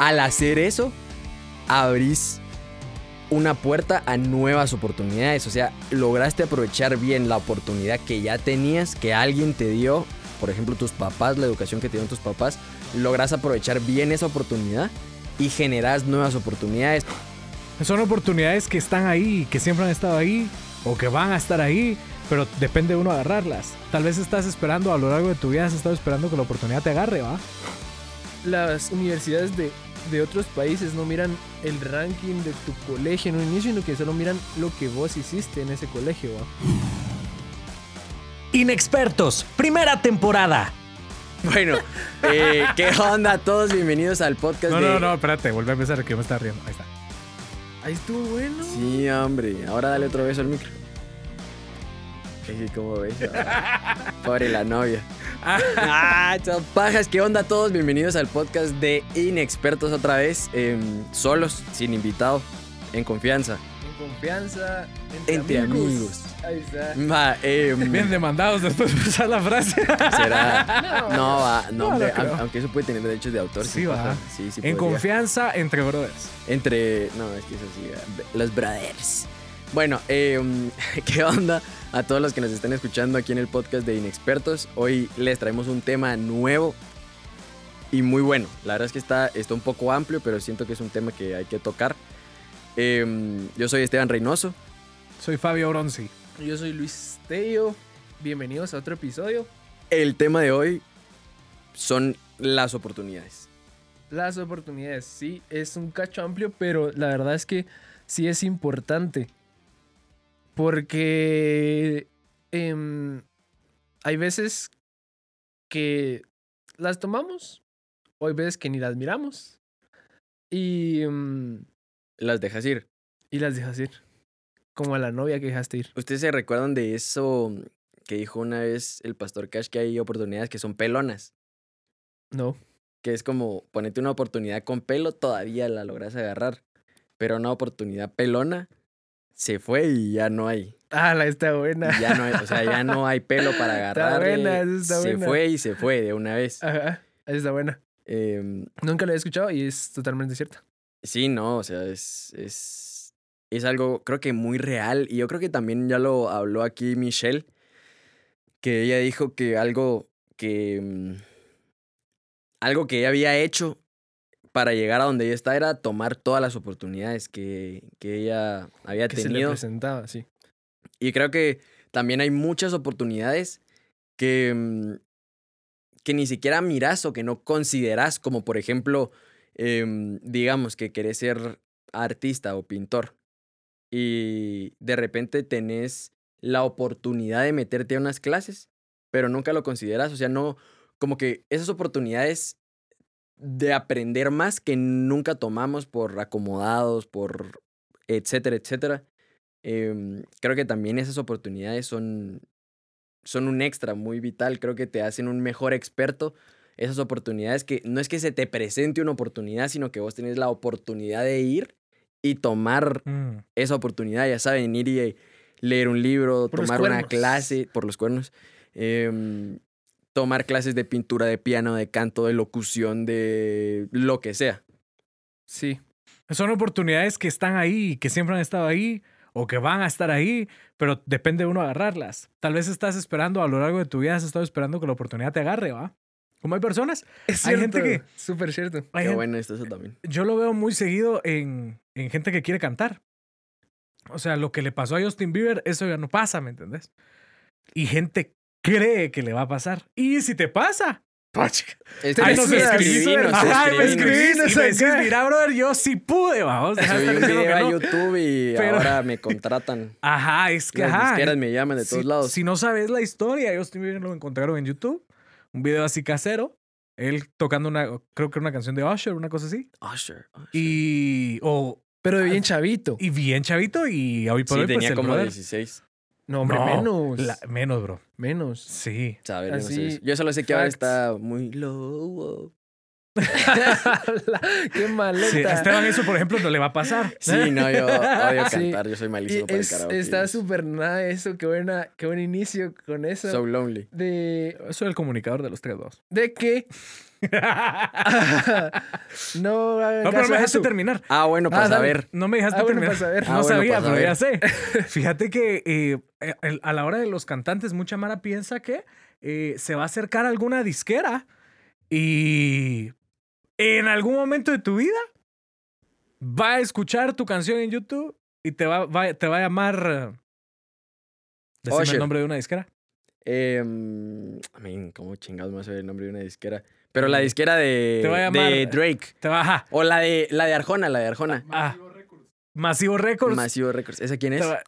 al hacer eso, abrís una puerta a nuevas oportunidades. O sea, lograste aprovechar bien la oportunidad que ya tenías, que alguien te dio, por ejemplo, tus papás, la educación que te dieron tus papás, logras aprovechar bien esa oportunidad y generas nuevas oportunidades. Son oportunidades que están ahí, que siempre han estado ahí o que van a estar ahí, pero depende de uno agarrarlas. Tal vez estás esperando a lo largo de tu vida, has estado esperando que la oportunidad te agarre, ¿va? Las universidades de, de otros países no miran el ranking de tu colegio en un inicio, sino que solo miran lo que vos hiciste en ese colegio, ¿va? Inexpertos, primera temporada. Bueno, eh, ¿qué onda a todos? Bienvenidos al podcast No, de... no, no, espérate, vuelve a empezar que yo me estaba riendo. Ahí está. Ahí estuvo bueno. Sí, hombre. Ahora dale otro beso al micro. Sí, ¿cómo ves? Pobre la novia. Ah, chao, pajas. ¿Qué onda a todos? Bienvenidos al podcast de Inexpertos otra vez. em, solos, sin invitado, en confianza. En confianza, entre, Entre amigos. amigos. Ahí está. Va, em, Bien demandados después de empezar la frase. será. No, va, no, No, hombre, no a- aunque eso puede tener derechos de autor. Sí, va. Sí, sí, en podría. confianza entre brothers. Entre. No, es que eso sí. eh, Los brothers. Bueno, em, ¿qué onda a todos los que nos están escuchando aquí en el podcast de Inexpertos? Hoy les traemos un tema nuevo y muy bueno. La verdad es que está, está un poco amplio, pero siento que es un tema que hay que tocar. Em, yo soy Esteban Reynoso. Soy Fabio Bronzi. Yo soy Luis Tello. Bienvenidos a otro episodio. El tema de hoy son las oportunidades. Las oportunidades, sí, es un cacho amplio, pero la verdad es que sí es importante. Porque em, hay veces que las tomamos, o hay veces que ni las miramos. Y, em, Las dejas ir. y las dejas ir. Como a la novia que dejaste ir. ¿Ustedes se recuerdan de eso que dijo una vez el pastor Cash que hay oportunidades que son pelonas? No. que es como ponerte una oportunidad con pelo, todavía la logras agarrar. Pero una oportunidad pelona se fue y ya no hay. Ah, la está buena. Ya no hay, o sea, ya no hay pelo para Está agarrar. buena, esa está se buena. fue y se fue de una vez. Ajá, esa está buena. Em, Nunca lo he escuchado y es totalmente cierta. sí, no, o sea, es, es, es algo creo que muy real. Y yo creo que también ya lo habló aquí Michelle, que ella dijo que algo que... mm, algo que ella había hecho para llegar a donde ella está era tomar todas las oportunidades que, que ella había Que se le tenido. presentaba, sí. Y creo que también hay muchas oportunidades que, mm, que ni siquiera miras o que no consideras, como por ejemplo, em, digamos que querés ser artista o pintor y de repente tenés la oportunidad de meterte a unas clases, pero nunca lo consideras, o sea, no, como que esas oportunidades de aprender más que nunca tomamos por acomodados, por etcétera, etcétera. em, creo que también esas oportunidades son, son un extra muy vital. Creo que te hacen un mejor experto. Esas oportunidades que no es que se te presente una oportunidad, sino que vos tenés la oportunidad de ir y tomar Mm. esa oportunidad, ya saben, ir y leer un libro, Por tomar una clase por los cuernos, em, tomar clases de pintura, de piano, de canto, de locución, de lo que sea. Sí. Son oportunidades que están ahí, que siempre han estado ahí o que van a estar ahí, pero depende de uno agarrarlas. Tal vez estás esperando a lo largo de tu vida, has estado esperando que la oportunidad te agarre, ¿va? Como hay personas, Es Hay cierto. gente que- Súper cierto. Qué gente- bueno esto eso también. yo lo veo muy seguido en, en gente que quiere cantar. O sea, lo que le pasó a Justin Bieber, eso ya no pasa, ¿me entendés? Y gente cree que le va a pasar. Y si te pasa, pachica. Este, Ahí nos escribís, ajá, me escribís y me acá. decís, mira, brother, yo sí pude, vamos. Subí un video a. YouTube y Pero- ahora me contratan. Ajá, es que Las ajá. disqueras me llaman de todos si, lados. Si no sabes la historia, Bieber lo encontraron en YouTube. Un video así casero. Él tocando una, creo que una canción de Usher, una cosa así. Usher, Usher. Y, o, Pero de bien chavito. y bien chavito y hoy por sí, hoy pues, tenía el como brother- 16. No, hombre, No, menos. la- menos, bro. Menos. Sí. Saber, yo no sé Así, eso. Yo solo sé que ahora está muy low. Qué maleta. Sí, a Esteban eso, por ejemplo, no le va a pasar. Sí, no, yo odio Sí. cantar, yo soy Y malísimo para el es- karaoke. está súper nada eso. Qué, buena, qué buen inicio con eso. So lonely. de, Soy el comunicador de los tres dos. de que no No, pero me dejaste terminar. Ah, bueno, para Ah, saber. No me dejaste Ah, bueno, terminar. saber. Ah, no bueno, sabía, pero ya sé. Fíjate que eh, el- a la hora de los cantantes, mucha Mara piensa que eh, se va a acercar a alguna disquera y en algún momento de tu vida va a escuchar tu canción en YouTube y te va, va- te va a llamar. eh, Decime Usher. el nombre de una disquera. Eh, I mean, ¿cómo chingados me va a saber el nombre de una disquera? Pero la disquera de, Te va a llamar- de Drake. Te va a. O la de, la de Arjona, la de Arjona. Ah, Masivo Records. Masivo Records. ¿Esa quién es? te va-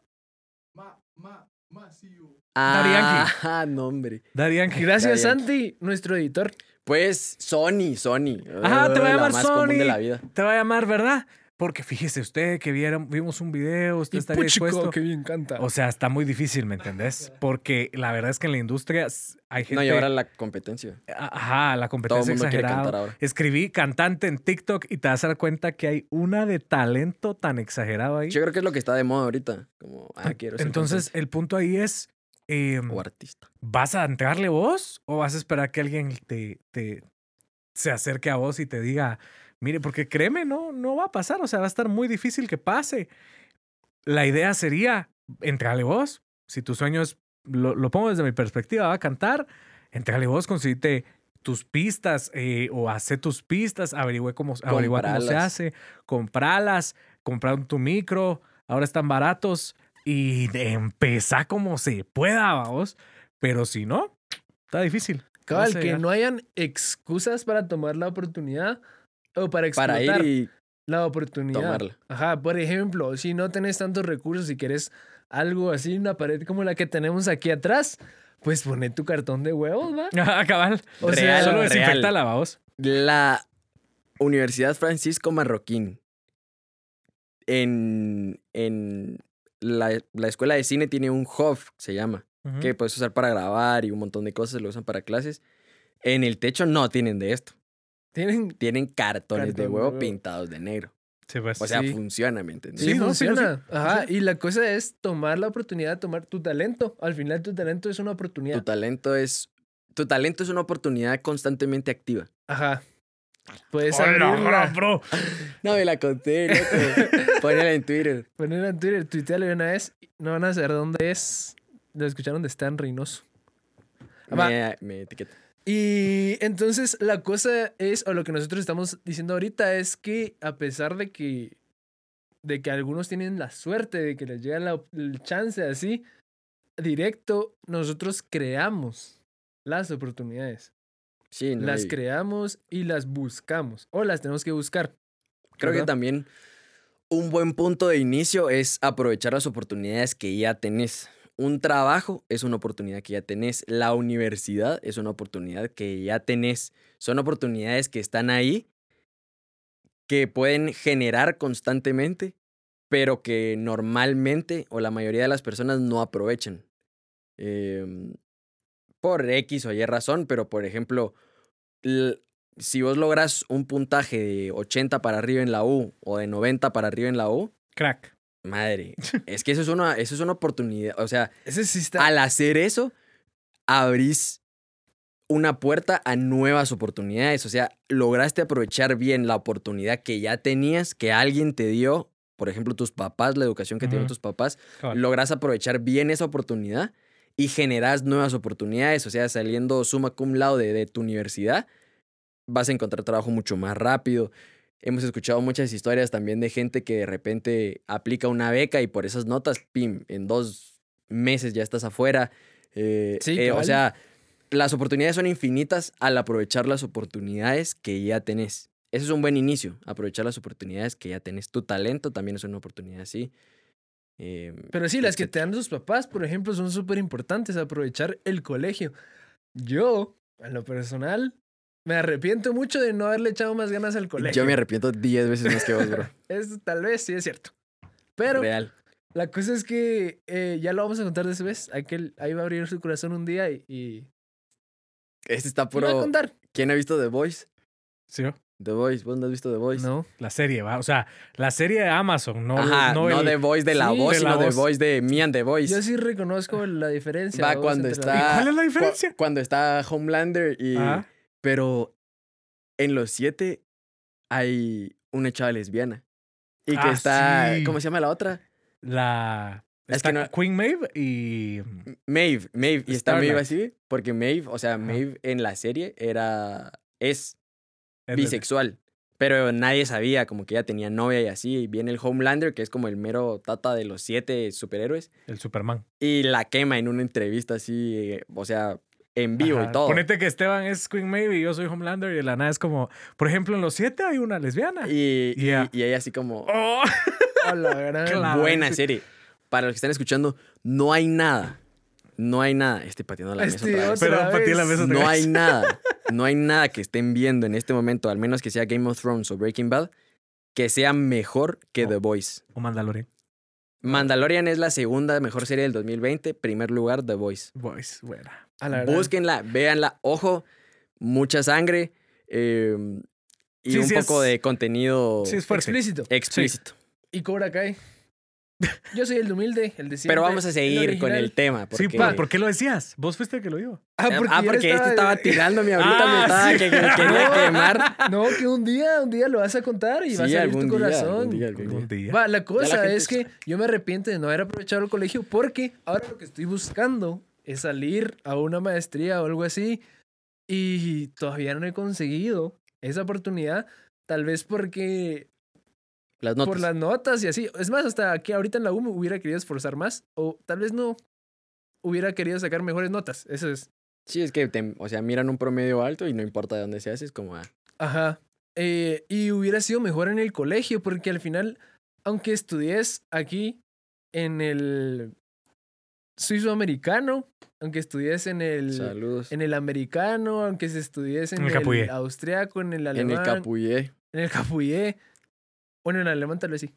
Ah, no, hombre. Yankee. Gracias. Santi, nuestro editor. Pues Sony, Sony. Ajá, te va a La llamar Sony. de la vida. Te va a llamar, ¿verdad? Porque fíjese usted que vieron, vimos un video, usted Y estaría puchico, dispuesto. que bien canta. O sea, está muy difícil, ¿me entendés? Porque la verdad es que en la industria hay gente. No, y ahora la competencia. Ajá, la Todo el competencia mundo quiere exagerada. cantar ahora. Escribí cantante en TikTok y te vas a dar cuenta que hay una de talento tan exagerado ahí. Yo creo que es lo que está de moda ahorita. Como, ah, quiero ser Entonces, el punto ahí es. em, o artista. ¿Vas a entrarle vos o vas a esperar que alguien te, te se acerque a vos y te diga, mire, porque créeme, no, no va a pasar, o sea, va a estar muy difícil que pase. La idea sería, entrale vos, si tu sueño es, lo, lo pongo desde mi perspectiva, va a cantar, entrale vos, conseguite tus pistas eh, o hace tus pistas, averigüe cómo, averigua cómo se hace, compralas, comprar tu micro, ahora están baratos y empezar como se pueda, vamos. Pero si no, está difícil. Cabal, que no hayan excusas para tomar la oportunidad o para Para explotar ir y la oportunidad. tomarla. Ajá, por ejemplo, si no tenés tantos recursos y querés algo así, una pared como la que tenemos aquí atrás, pues poné tu cartón de huevos, ¿va? Ah, cabal. O Real, sea, Solo real. desinfectala, vamos. La Universidad Francisco Marroquín en, en la, la escuela de cine tiene un hub, se llama, que puedes usar para grabar y un montón de cosas lo usan para clases. En el techo no tienen de esto. Tienen... Tienen cartones de Cartón de huevo pintados de negro. Sí, pues. O sea, Sí. funciona, ¿me entiendes? Sí, Sí, no, sí, funciona. Ajá, y la cosa es tomar la oportunidad de tomar tu talento. Al final tu talento es una Tu oportunidad. talento es tu talento es una oportunidad constantemente activa. Ajá. Puedes abrirla, bro. No me la conté, loco. Ponela en Twitter. ponerla en Twitter, tuitearla de una vez. No van a saber dónde es. Lo escucharon de Stan Reynoso. Va. Me, me etiqueta. Y entonces la cosa es, o lo que nosotros estamos diciendo ahorita es que a pesar de que, de que algunos tienen la suerte de que les llega la, el chance así, directo, nosotros creamos las oportunidades. Sí, no, las creamos y las buscamos. O las tenemos que buscar. creo que también un buen punto de inicio es aprovechar las oportunidades que ya tenés. Un trabajo es una oportunidad que ya tenés. La universidad es una oportunidad que ya tenés. Son oportunidades que están ahí, que pueden generar constantemente, pero que normalmente o la mayoría de las personas no aprovechan. Em, por X o Y razón, pero por ejemplo, si vos logras un puntaje de 80 para arriba en la U o de 90 para arriba en la U, Crack. Madre, es que eso es una, eso es una oportunidad. O sea, Ese sí está. al hacer eso, abrís una puerta a nuevas oportunidades. O sea, lograste aprovechar bien la oportunidad que ya tenías, que alguien te dio, por ejemplo, tus papás, la educación que te dieron Ujú. tus papás, Cabal. logras aprovechar bien esa oportunidad y generas nuevas oportunidades. O sea, saliendo summa cum laude de, de tu universidad, vas a encontrar trabajo mucho más rápido. Hemos escuchado muchas historias también de gente que de repente aplica una beca y por esas notas, pim, en dos meses ya estás afuera. Eh, Sí, eh, o sea, las oportunidades son infinitas al aprovechar las oportunidades que ya tenés. Ese es un buen inicio, aprovechar las oportunidades que ya tenés. Tu talento también es una oportunidad así. Em, Pero sí, las que te dan tus papás, por ejemplo, son súper importantes. Aprovechar el colegio. Yo, en lo personal, me arrepiento mucho de no haberle echado más ganas al colegio. Yo me arrepiento 10 veces más que vos, bro. Es, tal vez sí es cierto. Pero Real. la cosa es que eh, ya lo vamos a contar después. Aquel, ahí va a abrir su corazón un día y, y, Este está y va a puro. contar. ¿Quién ha visto The Voice? ¿Sí? The Voice, ¿vos no has visto The Voice? No. La serie, ¿va? O sea, la serie de Amazon, no, Ajá, no, el- The Voice de la Sí, voz, de la sino The. Voice de Me and The Voice. Yo sí reconozco la diferencia. Va cuando está. ¿Y cuál es la cu- diferencia? cuando está Homelander y. Ajá. Pero en los siete hay una chava lesbiana. Y que Ah, está. sí. ¿Cómo se llama la otra? La. Es está que no- Queen Maeve y. Maeve. Maeve. Y está Maeve así. Porque Maeve, o sea, Maeve en la serie era. Es bisexual. Pero nadie sabía, como que ella tenía novia y así. Y viene el Homelander, que es como el mero tata de los siete superhéroes. El Superman. Y la quema en una entrevista así, eh, o sea, en vivo Ajá. y todo. Ponete que Esteban es Queen Maeve y yo soy Homelander y de la nada es como, por ejemplo, en los siete hay una lesbiana. Y, Yeah. y ella así como, Oh. La gran- Claro. buena serie. Para los que están escuchando, no hay nada. No hay nada. Estoy pateando la mesa Este, otra vez. Pero la mesa otra No vez. hay nada. No hay nada que estén viendo en este momento, al menos que sea Game of Thrones o Breaking Bad, que sea mejor que Oh. The Voice. O Mandalorian. Mandalorian es la segunda mejor serie del 2020. Primer lugar, The Voice. Voice, buena. A la Búsquenla, véanla. Ojo, mucha sangre eh, y Sí, un sí poco es- de contenido Sí, es fuerte. Explícito. explícito. Y Cobra Kai. Yo soy el humilde, el de siempre. Pero vamos a el seguir con el tema. Sí, pa, ¿por qué lo decías? Vos fuiste el que lo dijo. Ah, porque, ah, porque este estaba de- tirándome ahorita, me Ah, estaba sí. que, que me quería No. quemar. No, que un día, un día lo vas a contar y Sí, va a algún tu día, corazón. algún día, algún Algún día. día. Va, la cosa gente es que yo me arrepiento de no haber aprovechado el colegio porque ahora lo que estoy buscando es salir a una maestría o algo así y todavía no he conseguido esa oportunidad. Tal vez porque Las notas. por las notas y así. Es más, hasta aquí ahorita en la U me hubiera querido esforzar más o tal vez no hubiera querido sacar mejores notas. Eso es. Sí, es que, te- o sea, miran un promedio alto y no importa de dónde se hace, es como, ah, Ajá. Eh, y hubiera sido mejor en el colegio, porque al final, aunque estudies aquí en el suizo-americano, aunque estudies en el, saludos. en el americano, aunque se estudies en, En el el, Capullé. austriaco, en el En alemán, el Capuyé. en el capullé, bueno, en el alemán tal vez sí.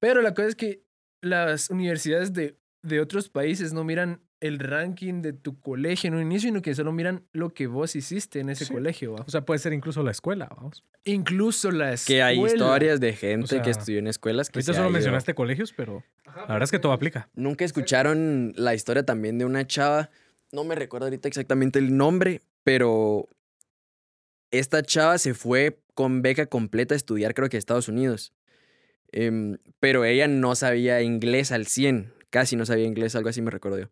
Pero la cosa es que las universidades de, de otros países no miran el ranking de tu colegio en un inicio, sino que solo miran lo que vos hiciste en ese Sí. colegio. ¿va? O sea, puede ser incluso la escuela, vamos. Incluso la Que hay escuela. historias de gente sea, que estudió en escuelas que Ahorita se solo ido. mencionaste colegios, pero la verdad es que todo aplica. Nunca escucharon la historia también de una chava, no me recuerdo ahorita exactamente el nombre, pero esta chava se fue con beca completa a estudiar creo que a Estados Unidos. Em, pero ella no sabía inglés al 100, casi no sabía inglés, algo así me recuerdo yo.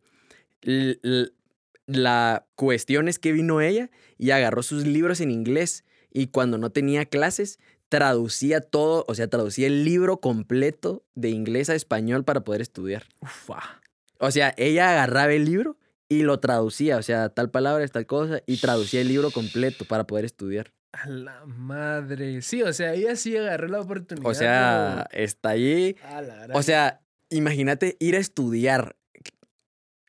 La cuestión es que vino ella y agarró sus libros en inglés y cuando no tenía clases traducía todo, o sea, traducía el libro completo de inglés a español para poder estudiar. Ufa. O sea, ella agarraba el libro y lo traducía, o sea, tal palabra tal cosa, y traducía el libro completo para poder estudiar. A la madre. Sí, o sea, ella sí agarró la oportunidad. O sea, está allí. A la O sea, imagínate ir a estudiar,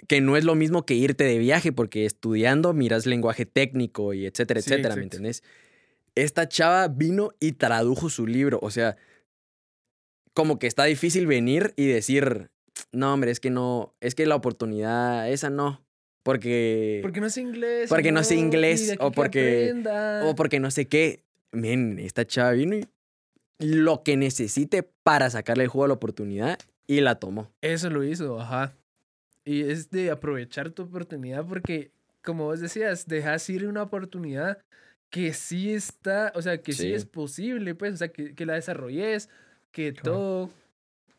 que no es lo mismo que irte de viaje, porque estudiando miras lenguaje técnico y etcétera, Sí, etcétera, ¿me exacto. entendés? Esta chava vino y tradujo su libro, o sea, como que está difícil venir y decir, no, hombre, es que no, es que la oportunidad, esa no, porque... porque no sé inglés. porque no sé y inglés, o que porque- o porque no sé qué. Men, esta chava vino y lo que necesite para sacarle el juego a la oportunidad y la tomó. Eso lo hizo, ajá. Y es de aprovechar tu oportunidad porque, como vos decías, dejas ir una oportunidad que sí está, o sea, que sí, Sí. es posible, pues, o sea, que, que la desarrolles, que Claro. todo,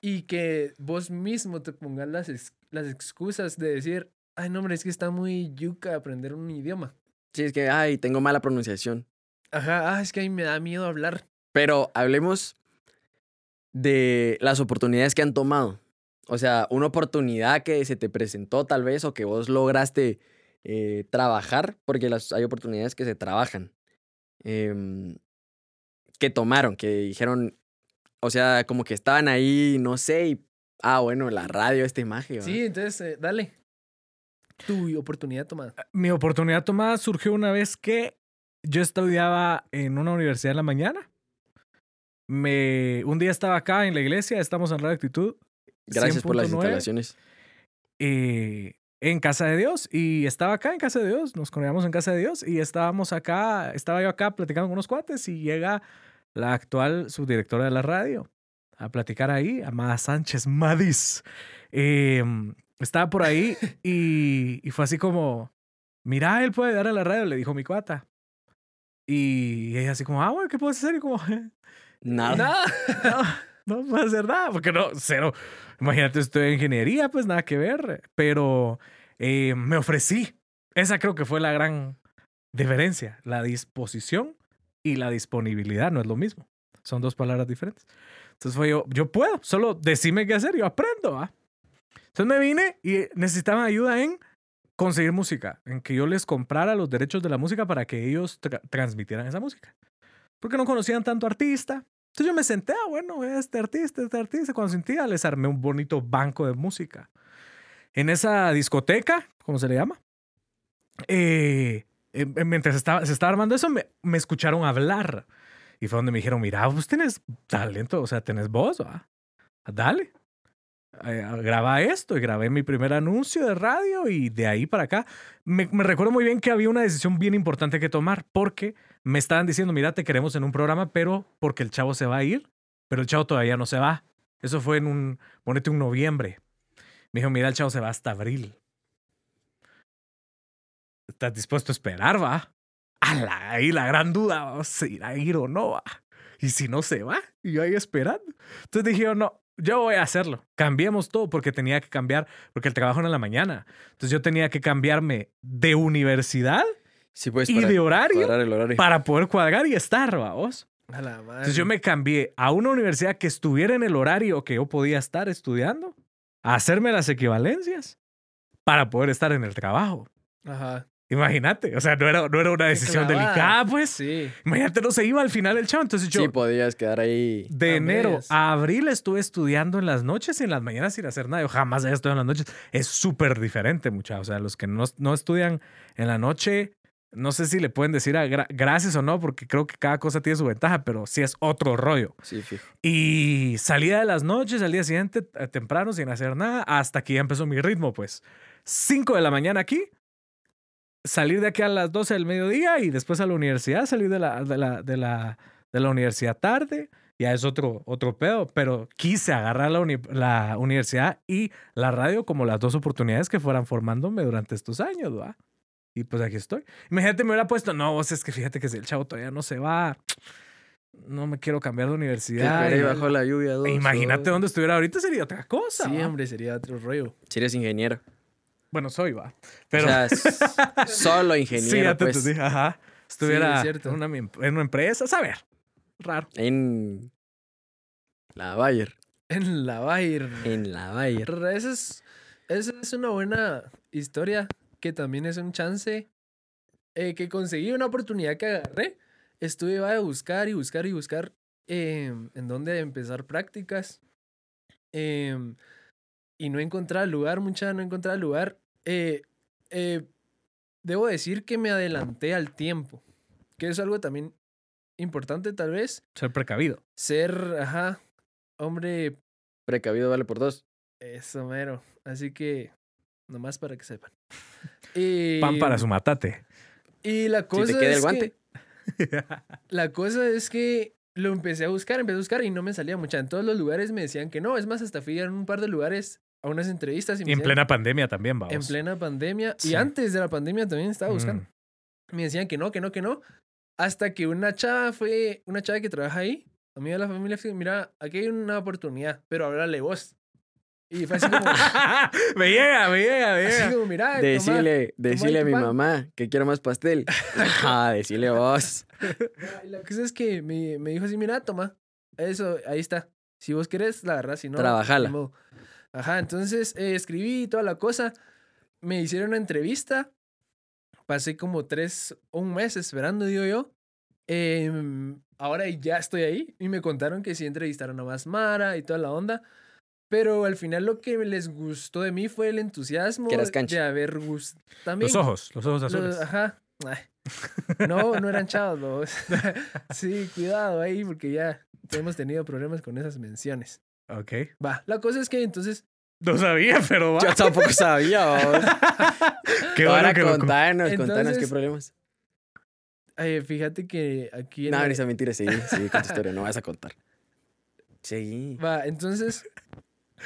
y que vos mismo te pongas las, ex- las excusas de decir, ay, no, hombre, es que está muy yuca aprender un idioma. Sí, es que, ay, tengo mala pronunciación. Ajá, ah, es que a mí me da miedo hablar. Pero hablemos de las oportunidades que han tomado. O sea, una oportunidad que se te presentó tal vez o que vos lograste eh, trabajar, porque las, hay oportunidades que se trabajan. em, que tomaron, que dijeron, o sea, como que estaban ahí, no sé, y, ah, bueno, la radio, esta imagen. Sí, entonces, eh, dale. Tu oportunidad tomada. Mi oportunidad tomada surgió una vez que yo estudiaba en una universidad en la mañana. Me, un día estaba acá en la iglesia, estamos en Radio Actitud. Gracias por las 100.9. instalaciones. eh, en Casa de Dios y estaba acá en Casa de Dios, nos congregamos en Casa de Dios y estábamos acá, estaba yo acá platicando con unos cuates y llega la actual subdirectora de la radio a platicar ahí, Amada Sánchez Madis. Em, estaba por ahí y, y fue así como, mira, él puede dar a la radio, le dijo mi cuata. Y ella así como, ah, bueno, ¿qué puedes hacer? Y como, Nada. Nada. no, puedo hacer nada, porque no, cero. Imagínate, estoy en ingeniería, pues nada que ver. Pero eh, me ofrecí. Esa creo que fue la gran diferencia. La disposición y la disponibilidad no es lo mismo. Son dos palabras diferentes. Entonces fue yo, yo puedo, solo decime qué hacer, yo aprendo. ¿ah? Entonces me vine y necesitaban ayuda en conseguir música, en que yo les comprara los derechos de la música para que ellos tra- transmitieran esa música. Porque no conocían tanto artista. Entonces yo me senté, ah, bueno, este artista, este artista. Cuando sentía, les armé un bonito banco de música. En esa discoteca, ¿cómo se le llama? Eh, eh, mientras estaba, se estaba armando eso, me, me escucharon hablar. Y fue donde me dijeron, mira, vos tenés talento, o sea, tenés voz, ¿va? Dale. Eh, graba esto y grabé mi primer anuncio de radio y de ahí para acá. Me, recuerdo muy bien que había una decisión bien importante que tomar porque me estaban diciendo, mira, te queremos en un programa, pero porque el chavo se va a ir, pero el chavo todavía no se va. Eso fue en un, ponete un noviembre. Me dijo, mira, el chavo se va hasta abril. ¿Estás dispuesto a esperar, va? ahí la gran duda, ¿vamos a ir a ir o no, va? Y si no se va, y yo ahí esperando. Entonces dije, no, yo voy a hacerlo. Cambiemos todo porque tenía que cambiar, porque el trabajo era en la mañana. Entonces yo tenía que cambiarme de universidad Sí, pues, y para de horario el horario. para poder cuadrar y estar, vamos. A la madre. Entonces yo me cambié a una universidad que estuviera en el horario que yo podía estar estudiando, a hacerme las equivalencias para poder estar en el trabajo. Ajá. Imagínate, o sea, no era, no era una decisión clavada. delicada, pues. Sí. Imagínate, no se iba al final el chavo. Entonces yo, Sí, podías quedar ahí. de a enero medias. a abril estuve estudiando en las noches y en las mañanas sin hacer nada. Yo jamás había estudiado en las noches. Es súper diferente, muchachos. O sea, los que no, no estudian en la noche, no sé si le pueden decir a gra- gracias o no, porque creo que cada cosa tiene su ventaja, pero sí es otro rollo. Sí, fijo. Y salía de las noches al día siguiente eh, temprano sin hacer nada hasta que ya empezó mi ritmo, pues. 5 de la mañana aquí, salir de aquí a las 12 del mediodía y después a la universidad, salir de la, de la, de la, de la universidad tarde. Ya es otro, otro pedo, pero quise agarrar la, uni- la universidad y la radio como las dos oportunidades que fueran formándome durante estos años, ¿va? Y pues aquí estoy. Imagínate, me hubiera puesto, no, vos es que fíjate que si el chavo todavía no se va, no me quiero cambiar de universidad. y- bajo la lluvia. dos e Imagínate dónde estuviera ahorita sería otra cosa. Sí, ¿va? hombre, sería otro rollo. Si eres ingeniero. Bueno, soy, va. Pero O sea, solo sí, ingeniero, ya te pues. entendí. Ajá. Estuviera en, una, en una empresa, saber. Raro. En la Bayer. En la Bayer. En la Bayer. Esa es, esa es una buena historia que también es un chance eh, que conseguí una oportunidad que agarré. Estuve iba a buscar y buscar y buscar em, en dónde empezar prácticas. em, y no encontraba lugar, mucha, no encontraba lugar. Eh, eh, debo decir que me adelanté al tiempo, que es algo también importante tal vez. Ser precavido. Ser, ajá, hombre Precavido vale por dos. eso, mero. Así que, nomás para que sepan. Y, Pan para su matate. Y la Si cosa te queda es el guante. que, la cosa es que lo empecé a buscar, empecé a buscar y no me salía mucha. En todos los lugares me decían que no. Es más, hasta fui a un par de lugares a unas entrevistas y me Y en decían- plena pandemia también, vamos. en plena pandemia. Sí. Y antes de la pandemia también estaba buscando. Mm. Me decían que no, que no, que no. Hasta que una chava fue, una chava que trabaja ahí, amiga de la familia, fue, mira, aquí hay una oportunidad, pero háblale vos. Y fue así como, me llega, me llega, me así llega. como mira, toma". Decirle, decirle a mi pan. mamá que quiero más pastel. ah, decirle vos. La cosa es que me, me dijo así, mira, toma, eso, ahí está. Si vos querés, la agarrás, si no... Trabajala. modo". Ajá, entonces eh, escribí toda la cosa. Me hicieron una entrevista. Pasé como tres o un mes esperando, digo yo. Em, ahora ya estoy ahí y me contaron que sí entrevistaron a más Mara y toda la onda. Pero al final lo que les gustó de mí fue el entusiasmo de haber gustado. También Los ojos, los ojos los- azules. ajá. Ay. No, no eran chavos. los- sí, cuidado ahí porque ya hemos tenido problemas con esas menciones. Ok. Va, la cosa es que entonces No sabía, pero va. Yo tampoco sabía, vamos. Qué bueno Ahora que lo- contanos, contanos qué problemas. Eh, fíjate que aquí... en No, la- ni esa mentira, seguí, seguí con tu historia, no vas a contar. Seguí. Va, entonces...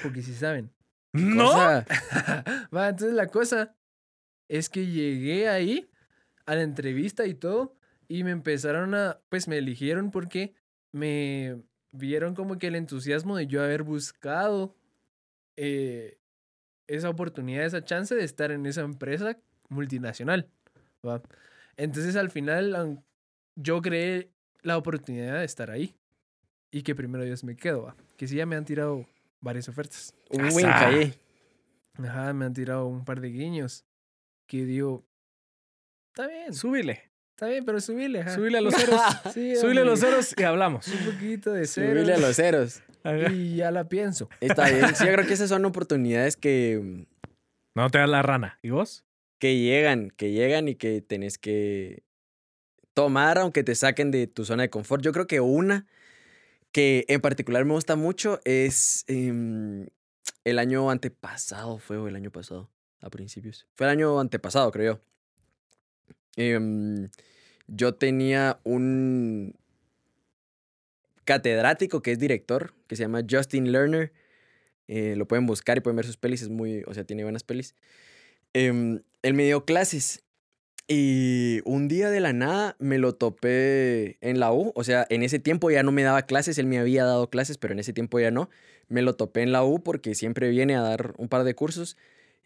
Porque si saben. ¿No? Cosa- Va, entonces la cosa es que llegué ahí a la entrevista y todo y me empezaron a, pues me eligieron porque me vieron como que el entusiasmo de yo haber buscado eh, esa oportunidad, esa chance de estar en esa empresa multinacional. ¿va? Entonces al final yo creé la oportunidad de estar ahí y que primero Dios me quedo, ¿va? que sí ya me han tirado varias ofertas. Ahí. Ajá, me han tirado un par de guiños. Que digo, está bien, Súbile. Está bien, pero subile, ajá. Súbile a los ceros. Sí, Súbile a los ceros y hablamos. Un poquito de cero. Subirle a los ceros. Y ya la pienso. Está bien. Sí, yo creo que esas son oportunidades que, No te das la rana. ¿Y vos? que llegan, que llegan y que tenés que tomar aunque te saquen de tu zona de confort. Yo creo que una que en particular me gusta mucho es em, el año antepasado, fue o el año pasado, a principios. Fue el año antepasado, creo yo. Em, yo tenía un catedrático que es director, que se llama Justin Lerner. Eh, lo pueden buscar y pueden ver sus pelis, es muy, o sea, tiene buenas pelis. Em, él me dio clases y un día de la nada me lo topé en la U. O sea, en ese tiempo ya no me daba clases, él me había dado clases, pero en ese tiempo ya no. Me lo topé en la U porque siempre viene a dar un par de cursos.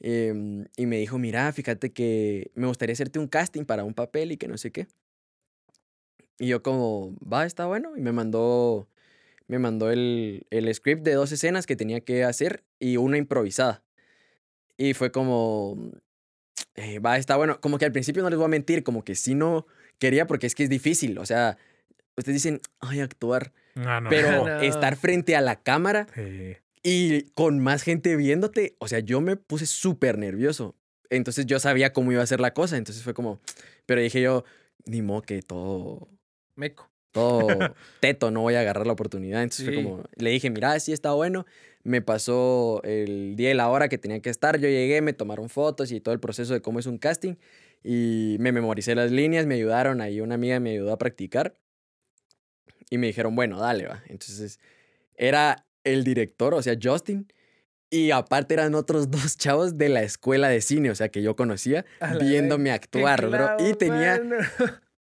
em, y me dijo, mira, fíjate que me gustaría hacerte un casting para un papel y que no sé qué. Y yo como, va, está bueno. Y me mandó, me mandó el, el script de dos escenas que tenía que hacer y una improvisada. Y fue como, eh, va, está bueno. Como que al principio no les voy a mentir, como que sí no quería porque es que es difícil. O sea, ustedes dicen, ay, actuar. No, no. Pero No. estar frente a la cámara Sí. y con más gente viéndote, o sea, yo me puse súper nervioso. Entonces yo sabía cómo iba a ser la cosa. Entonces fue como, pero dije yo, ni modo que todo, Meco. todo teto, no voy a agarrar la oportunidad. Entonces fue como, le dije, mira, sí está bueno. Me pasó el día y la hora que tenía que estar. Yo llegué, me tomaron fotos y todo el proceso de cómo es un casting. Y me memoricé las líneas, me ayudaron. Ahí una amiga me ayudó a practicar. Y me dijeron, bueno, dale, va. Entonces era el director, o sea, Justin. Y aparte eran otros dos chavos de la escuela de cine, o sea, que yo conocía, viéndome Qué actuar, bro. Y tenía,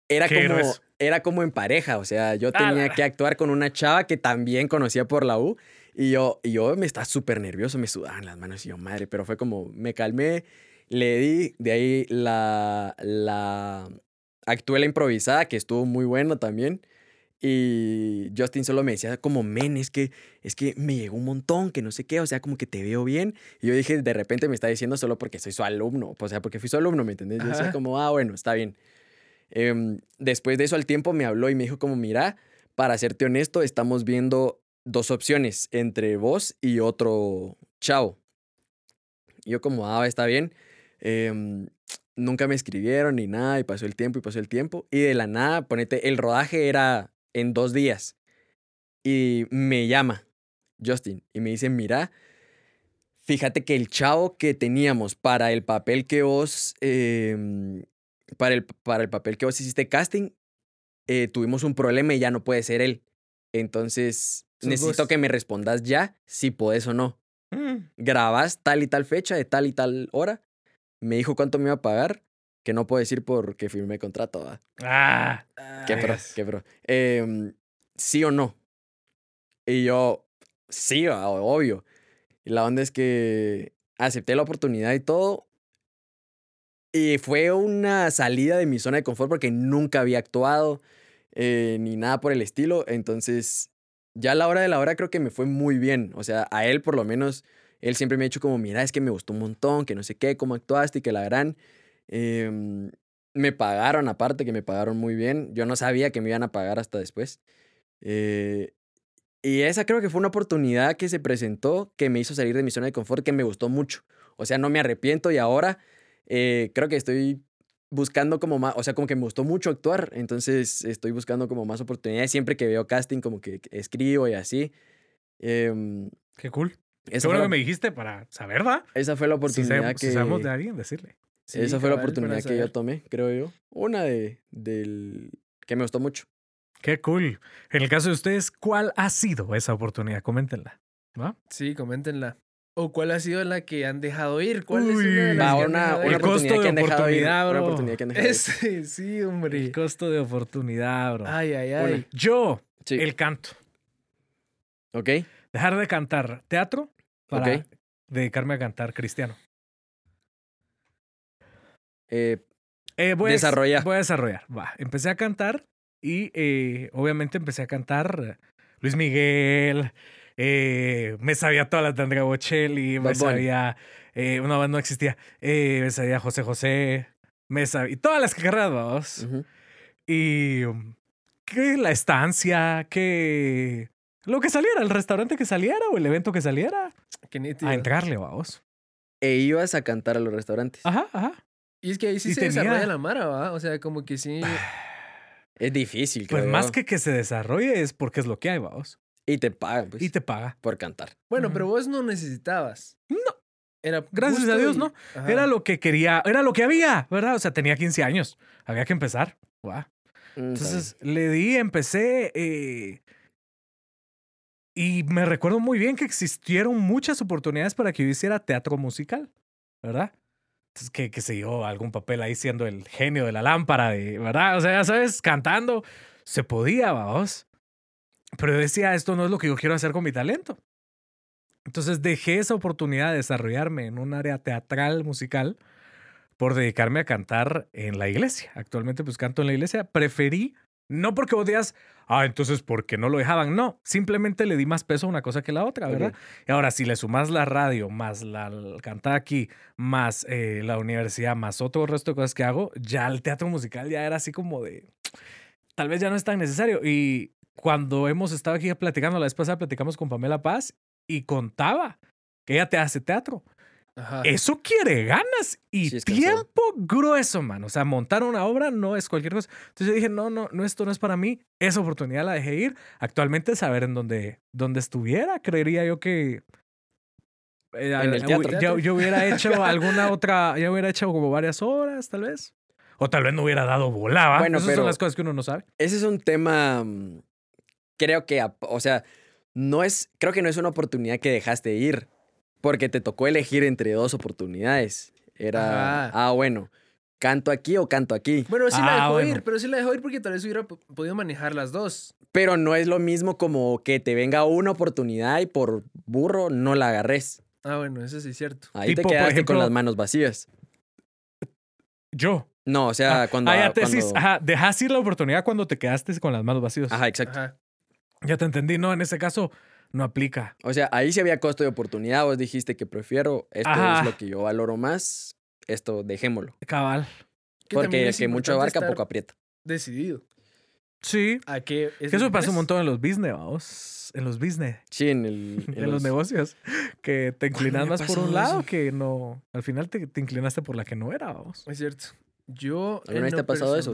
era Qué como, grueso. Era como en pareja, o sea, yo Ah, tenía que actuar con una chava que también conocía por la U y yo, y yo me estaba súper nervioso, me sudaban las manos y yo, madre, pero fue como, me calmé, le di, de ahí la, la, actué la improvisada, que estuvo muy bueno también. Y Justin solo me decía como, men, es que, es que me llegó un montón, que no sé qué, o sea, como que te veo bien. Y yo dije, de repente me está diciendo solo porque soy su alumno, o sea, porque fui su alumno, ¿me entendés? Yo decía como, ah, bueno, está bien. Em, después de eso al tiempo me habló y me dijo como, mira, para serte honesto, estamos viendo dos opciones entre vos y otro chavo. Yo como, ah, está bien. Em, nunca me escribieron ni nada y pasó el tiempo y pasó el tiempo. Y de la nada, ponete, el rodaje era en dos días. Y me llama Justin y me dice, mira, fíjate que el chavo que teníamos para el papel que vos, em, para, el, para el papel que vos hiciste casting, eh, tuvimos un problema y ya no puede ser él. Entonces, necesito vos. que me respondas ya si podés o no. Mm. Grabás tal y tal fecha de tal y tal hora. Me dijo cuánto me iba a pagar, que no puedo decir porque firmé contrato. ¿va? Ah. Qué pro, qué pro. Em, ¿Sí o no? Y yo, sí, va, obvio. Y la onda es que acepté la oportunidad y todo. Y fue una salida de mi zona de confort porque nunca había actuado eh, ni nada por el estilo. Entonces, ya a la hora de la hora creo que me fue muy bien. O sea, a él por lo menos, él siempre me ha dicho como, mira, es que me gustó un montón, que no sé qué, cómo actuaste y que la gran... Em, me pagaron aparte, que me pagaron muy bien. Yo no sabía que me iban a pagar hasta después. Eh, y esa creo que fue una oportunidad que se presentó que me hizo salir de mi zona de confort, que me gustó mucho. O sea, no me arrepiento y ahora eh, creo que estoy buscando como más, o sea, como que me gustó mucho actuar, entonces estoy buscando como más oportunidades. Siempre que veo casting, como que escribo y así. Em, Qué cool. Esa bueno que me dijiste para saber, ¿va? esa fue la Si oportunidad sabemos, si que... sabemos de alguien, decirle. Sí, esa fue la oportunidad que yo tomé, creo yo. Una de del que me gustó mucho. Qué cool. En el caso de ustedes, ¿cuál ha sido esa oportunidad? Coméntenla. ¿Va? Sí, coméntenla. ¿O cuál ha sido la que han dejado ir? ¿Cuál es una de las Va, que han una, dejado una El ir? costo oportunidad de que han dejado ir. oportunidad, Una bro. oportunidad que han dejado ir. Ese, sí, hombre. El costo de oportunidad, bro. Ay, ay, ay. Yo, Sí. el canto. Ok. Dejar de cantar teatro para dedicarme a cantar cristiano. Eh, Eh, voy a- Desarrolla. voy a desarrollar. Va. Empecé a cantar y eh, obviamente empecé a cantar Luis Miguel. Eh, me sabía todas las de Andrea Bocelli. Me sabía. Eh, una banda no existía. eh, me sabía José José. Me sabía. Y todas las vamos. ujú. Y. Que la estancia, que. Lo que saliera, el restaurante que saliera o el evento que saliera. A entrarle, vamos. E ibas a cantar a los restaurantes. Ajá, ajá. Y es que ahí sí Y se tenía- desarrolla la mara, ¿va? O sea, como que sí. Es difícil, Pues más que que se desarrolle es porque es lo que hay, vamos. Y te pagan, pues, Y te paga. por cantar. Bueno, pero vos no necesitabas. No. Era Gracias a Dios, y- no. Ajá. Era lo que quería, era lo que había, ¿verdad? O sea, tenía 15 años. Había que empezar. Guau. Mm, Entonces le di, empecé. eh, y me recuerdo muy bien que existieron muchas oportunidades para que yo hiciera teatro musical, ¿verdad? Entonces, que, que sé yo, algún papel ahí siendo el genio de la lámpara, de, ¿verdad? O sea, ya sabes, cantando, se podía, vamos. Pero yo decía, esto no es lo que yo quiero hacer con mi talento. Entonces dejé esa oportunidad de desarrollarme en un área teatral, musical, por dedicarme a cantar en la iglesia. Actualmente pues canto en la iglesia. Preferí, no porque vos digas, ah, entonces porque no lo dejaban. No, simplemente le di más peso a una cosa que a la otra, ¿verdad? Y ahora, si le sumas la radio, más la l- cantar aquí, más eh, la universidad, más otro resto de cosas que hago, ya el teatro musical ya era así como de, tal vez ya no es tan necesario. Y cuando hemos estado aquí platicando, la vez pasada platicamos con Pamela Paz y contaba que ella te hace teatro. Ajá. Eso quiere ganas y Sí, es cansado. tiempo grueso, man. O sea, montar una obra no es cualquier cosa. Entonces yo dije, no, no, no, esto no es para mí. Esa oportunidad la dejé ir. Actualmente saber en dónde, dónde estuviera, creería yo que... eh, En el teatro. Yo, yo hubiera hecho alguna otra, ya hubiera hecho como varias horas, tal vez. O tal vez no hubiera dado volaba. Bueno, Esas pero- son las cosas que uno no sabe. Ese es un tema, mm, creo que, o sea, no es, creo que no es una oportunidad que dejaste ir, porque te tocó elegir entre dos oportunidades. Era, Ajá. ah, bueno, canto aquí o canto aquí. Bueno, sí la Ah, dejó bueno. ir, pero sí la dejó ir porque tal vez hubiera podido manejar las dos. Pero no es lo mismo como que te venga una oportunidad y por burro no la agarres. Ah, bueno, eso sí es cierto. Ahí Tipo, te quedaste ejemplo- con las manos vacías. Yo. No, o sea, Ah, cuando... ah, ya te cuando- decís, ajá, dejas ir la oportunidad cuando te quedaste con las manos vacías. Ajá, exacto. Ajá. Ya te entendí. No, en ese caso no aplica. O sea, ahí sí había costo de oportunidad. Vos dijiste que prefiero, esto Ajá. es lo que yo valoro más, esto dejémoslo. Cabal. Que Porque es que mucho abarca, poco aprieta. Decidido. Sí. ¿A qué? es Que eso pasa un montón en los business, vamos. En los business. Sí, en, el, En, los... negocios. Que te inclinas más por un lado eso? que no. Al final te, te inclinaste por la que no era, vamos. Es cierto. Yo. ¿Alguna en vez te ha pasado eso?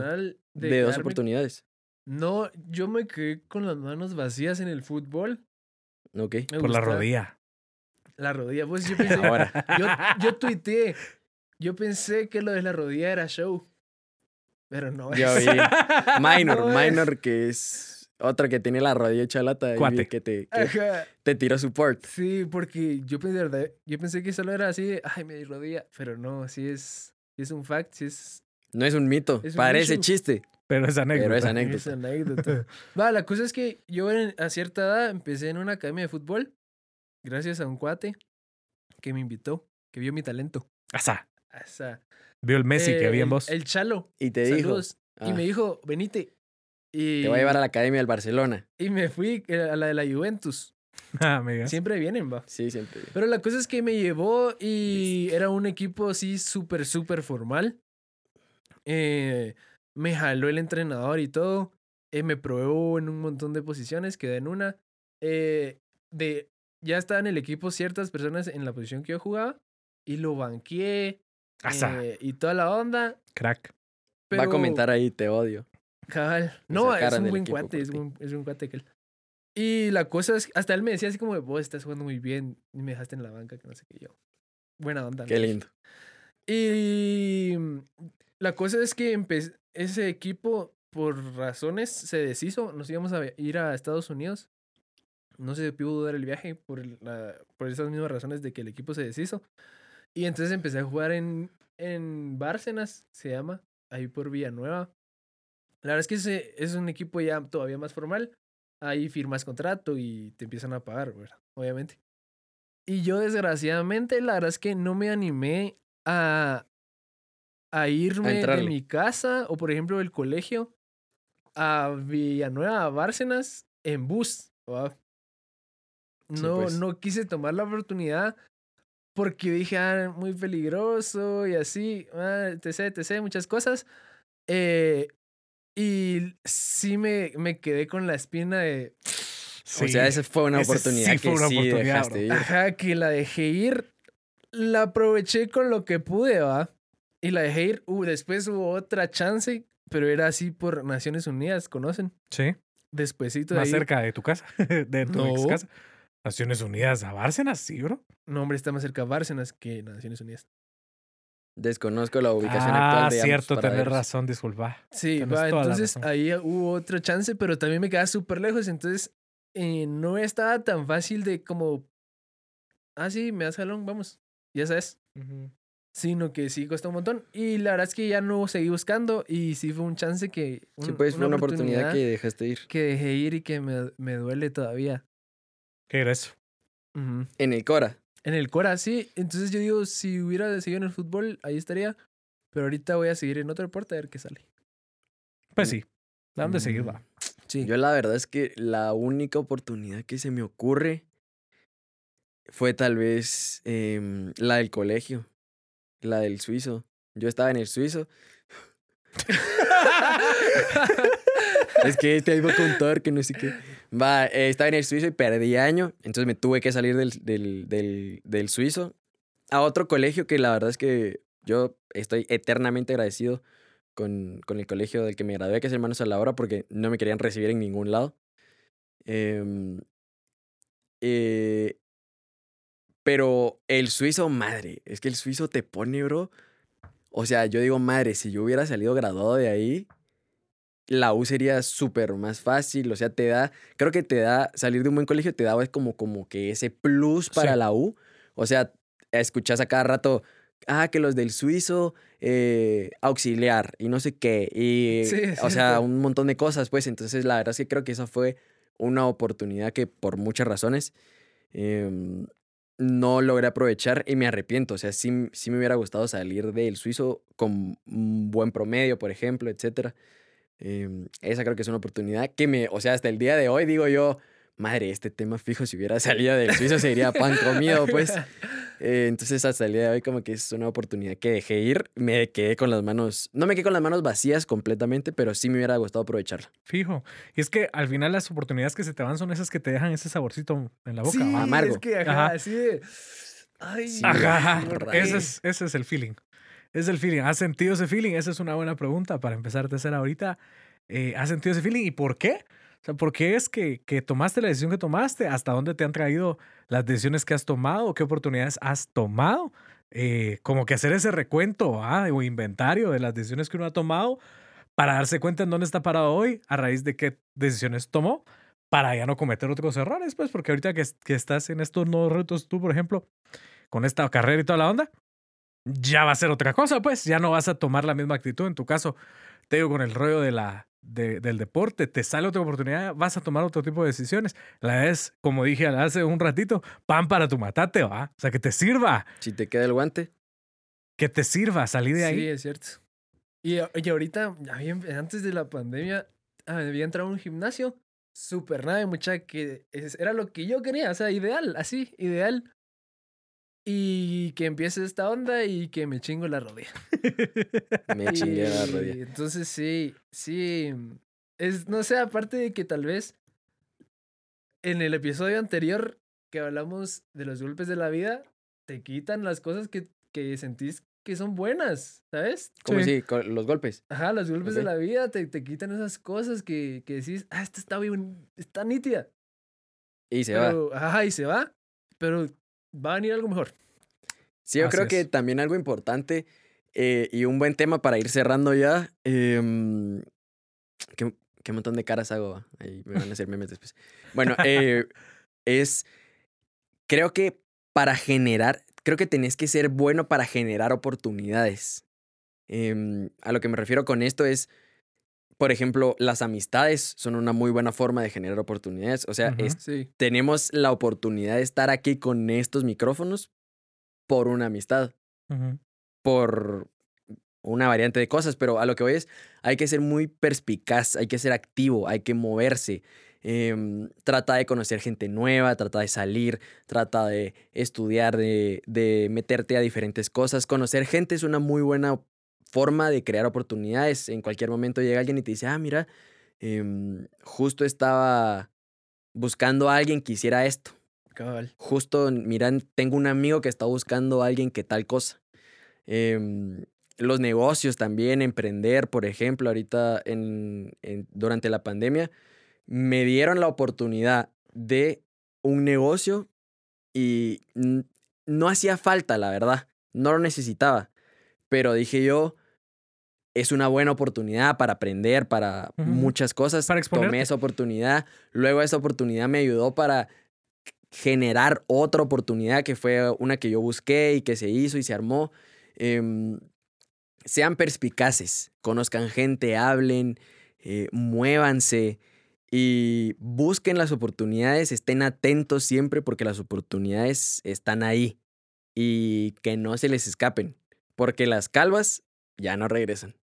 De, dos oportunidades. No, yo me quedé con las manos vacías en el fútbol. Ok. Me por la rodilla. La rodilla. Pues yo pensé. Ahora. yo, yo tuiteé. Yo pensé que lo de la rodilla era show. Pero no es. vi. Minor, No es. Minor, que es otro que tiene la rodilla hecha lata. y Que te, que te tiró support. Sí, porque yo pensé, yo pensé que solo era así, ay, mi rodilla. Pero no, sí es, sí es un fact, sí es, No es un mito. Es un Parece issue. chiste. Pero es anécdota. Pero es es anécdota. Va, la cosa es que yo en- a cierta edad empecé en una academia de fútbol gracias a un cuate que me invitó, que vio mi talento. Asa. O sea, Vio el Messi que había en vos. El Chalo. Y te dijo. Saludos. Y ah, me dijo, venite. Y, Te voy a llevar a la academia del Barcelona. y me fui eh, a la de la Juventus. Ah. Siempre vienen, va. Sí, siempre. Pero la cosa es que me llevó y era un equipo así súper, súper formal. Eh, me jaló el entrenador y todo. Eh, me probó en un montón de posiciones, quedé en una. Eh, de, ya estaban en el equipo ciertas personas en la posición que yo jugaba y lo banqué eh, y toda la onda. Crack. Pero, Va a comentar ahí, te odio. Cabal. No, es un buen cuate, es un, es un cuate que él. Y la cosa es, hasta él me decía así como, vos estás jugando muy bien y me dejaste en la banca, que no sé qué yo. Buena onda. Qué ¿no? lindo. Y mm, la cosa es que empe- ese equipo, por razones, se deshizo. Nos íbamos a ir a Estados Unidos. No se pudo dar el viaje por, la- por esas mismas razones de que el equipo se deshizo. Y entonces empecé a jugar en, en Bárcenas, se llama, ahí por Villanueva. La verdad es que ese es un equipo ya todavía más formal. Ahí firmas contrato y te empiezan a pagar. Obviamente. Y yo, desgraciadamente, la verdad es que no me animé a, a irme de entrarle. mi casa o, por ejemplo, del colegio a Villanueva, a Bárcenas, en bus. ¿va? Sí, No, pues. no quise tomar la oportunidad porque dije, ah, muy peligroso y así, ah, etc, etc, muchas cosas. Eh, y sí me, me quedé con la espina de, o sea, esa fue una oportunidad sí fue que una sí oportunidad, dejaste bro. ir. ajá, que la dejé ir. La aproveché con lo que pude, ¿va? Y la dejé ir. Uh, después hubo otra chance, pero era así por Naciones Unidas, ¿conocen? Sí, Despuésito de más ahí. cerca de tu casa, de tu No. ex casa. Naciones Unidas a Bárcenas, sí, bro. No, hombre, está más cerca Bárcenas que Naciones Unidas. Desconozco la ubicación Ah, actual de ambos cierto, tener paraderos. razón, disculpa. Sí, va, entonces ahí hubo otra chance, pero también me quedaba súper lejos, entonces eh, no estaba tan fácil de como, ah, sí, me das jalón, vamos, ya sabes, sino que sí costó un montón. Y la verdad es que ya no seguí buscando y sí fue un chance que... Sí, pues fue una oportunidad que dejaste ir. que dejé ir y que me, me duele todavía. ¿Qué era eso? Ujú. En el Cora. En el Cora, sí. Entonces yo digo, si hubiera seguido en el fútbol, ahí estaría. Pero ahorita voy a seguir en otro deporte a ver qué sale. Pues sí. ¿A dónde seguir Mm, va? Sí. Yo la verdad es que la única oportunidad que se me ocurre fue tal vez em, la del colegio, la del suizo. Yo estaba en el suizo. es que te iba a contar que no sé qué. Va, eh, estaba en el suizo y perdí año, entonces me tuve que salir del, del, del, del suizo a otro colegio que la verdad es que yo estoy eternamente agradecido con, con el colegio del que me gradué, que es Hermanos a la Hora, porque no me querían recibir en ningún lado. Em, eh, pero el suizo, madre, es que el suizo te pone, bro. O sea, yo digo, madre, si yo hubiera salido graduado de ahí, la U sería súper más fácil. O sea, te da, creo que te da, salir de un buen colegio te da pues, como, como que ese plus para Sí. la U. O sea, escuchas a cada rato, ah, que los del suizo, eh, auxiliar y no sé qué. Y, Sí, es o sea, un montón de cosas, pues. Entonces, la verdad es que creo que esa fue una oportunidad que por muchas razones em, no logré aprovechar y me arrepiento. O sea, sí, sí me hubiera gustado salir del suizo con un buen promedio, por ejemplo, etcétera. Em, esa creo que es una oportunidad que me, o sea, hasta el día de hoy digo yo, madre, este tema fijo, si hubiera salido del suizo sería pan comido, pues. Eh, entonces, hasta el día de hoy, como que es una oportunidad que dejé ir. Me quedé con las manos, no me quedé con las manos vacías completamente, pero sí me hubiera gustado aprovecharla. Fijo. Y es que al final las oportunidades que se te van son esas que te dejan ese saborcito en la boca. sí, ¿va? amargo. es que ajá, Ajá. así de... Ay, Sí, Ajá, ese es, ese es el feeling. Es el feeling. ¿Has sentido ese feeling? Esa es una buena pregunta para empezar a hacer ahorita. Eh, ¿Has sentido ese feeling y por qué? O sea, ¿por qué es que, que tomaste la decisión que tomaste? ¿Hasta dónde te han traído las decisiones que has tomado? ¿Qué oportunidades has tomado? Eh, como que hacer ese recuento ¿ah? o inventario de las decisiones que uno ha tomado para darse cuenta en dónde está parado hoy, a raíz de qué decisiones tomó, para ya no cometer otros errores, pues, porque ahorita que, que estás en estos nuevos retos, tú, por ejemplo, con esta carrera y toda la onda, ya va a ser otra cosa, pues, ya no vas a tomar la misma actitud. En tu caso, te digo, con el rollo de la, de- del deporte, te sale otra oportunidad, vas a tomar otro tipo de decisiones. La es, como dije hace un ratito, pan para tu matate, ¿va? O sea, que te sirva, Si te queda el guante, que te sirva salir de Sí, ahí. es cierto. Y, y ahorita, antes de la pandemia, ah, había entrado a un gimnasio súper nada, mucha que es- era lo que yo quería, o sea, ideal, así, ideal. Y que empiece esta onda y que me chingo la rodilla. me chingué la rodilla. Entonces sí, sí. Es, no sé, aparte de que tal vez en el episodio anterior que hablamos de los golpes de la vida, te quitan las cosas que, que sentís que son buenas, ¿sabes? Como Sí. si los golpes. Ajá, los golpes de Ok. la vida te, te quitan esas cosas que, que decís, ah, esta está bien, está nítida. Y se va. pero, Ajá, y se va. Pero va a venir algo mejor. Sí, yo Así creo que también algo importante eh, y un buen tema para ir cerrando ya. em, ¿qué, qué montón de caras hago? Ahí me van a hacer memes después. Bueno, eh, es. Creo que para generar. Creo que tenés que ser bueno para generar oportunidades. Em, a lo que me refiero con esto es. Por ejemplo, las amistades son una muy buena forma de generar oportunidades. O sea, Ujú. es- Sí. tenemos la oportunidad de estar aquí con estos micrófonos por una amistad por una variante de cosas, pero a lo que voy es, hay que ser muy perspicaz, hay que ser activo, hay que moverse. em, trata de conocer gente nueva, trata de salir, trata de estudiar, de, de meterte a diferentes cosas. Conocer gente es una muy buena forma de crear oportunidades. En cualquier momento llega alguien y te dice, ah, mira, em, justo estaba buscando a alguien que hiciera esto Cabal. justo, miran, tengo un amigo que está buscando a alguien que tal cosa. Em, los negocios también, emprender, por ejemplo, ahorita en, en- durante la pandemia, me dieron la oportunidad de un negocio y no hacía falta, la verdad, no lo necesitaba, pero dije yo, es una buena oportunidad para aprender, para muchas cosas. Para exponerte. Tomé esa oportunidad, luego esa oportunidad me ayudó para generar otra oportunidad que fue una que yo busqué y que se hizo y se armó. Em, sean perspicaces, conozcan gente, hablen, eh, muévanse y busquen las oportunidades, estén atentos siempre porque las oportunidades están ahí y que no se les escapen, porque las calvas ya no regresan.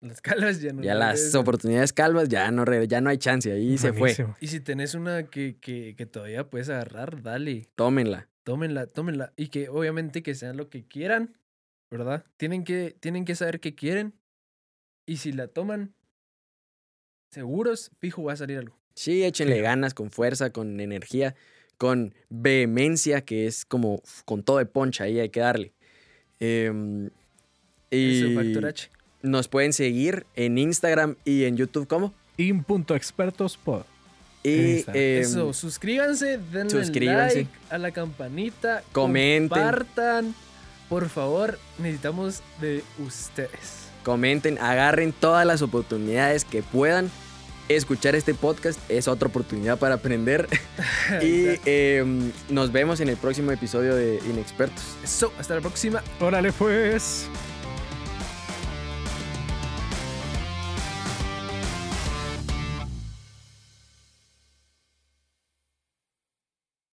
Las calvas ya no. Ya las regresan. oportunidades calvas ya no, re- ya no hay chance, ahí se fue. Y si tenés una que, que, que todavía puedes agarrar, dale. Tómenla. Tómenla, tómenla. Y que obviamente que sean lo que quieran, ¿verdad? Tienen que, tienen que saber qué quieren. Y si la toman, seguros, fijo, va a salir algo. Sí, échenle Sí. ganas, con fuerza, con energía, con vehemencia, que es como con todo de poncha, ahí hay que darle. Eso, y Factor H. nos pueden seguir en Instagram y en YouTube, ¿cómo? In.expertospod. Y em, Eso, suscríbanse, denle suscríbanse. like a la campanita, Comenten. compartan. Por favor, necesitamos de ustedes. comenten, agarren todas las oportunidades que puedan. Escuchar este podcast es otra oportunidad para aprender. y em, nos vemos en el próximo episodio de Inexpertos. Eso, hasta la próxima. Órale pues.